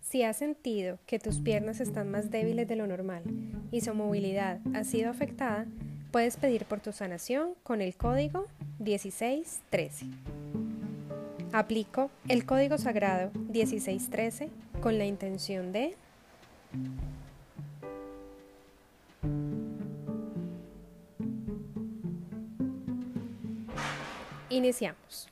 Si has sentido que tus piernas están más débiles de lo normal y su movilidad ha sido afectada, puedes pedir por tu sanación con el código 1613. Aplico el código sagrado 1613 con la intención de Iniciamos.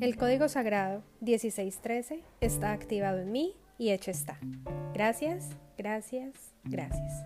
El código sagrado 1613 está activado en mí y hecho está. Gracias, gracias, gracias.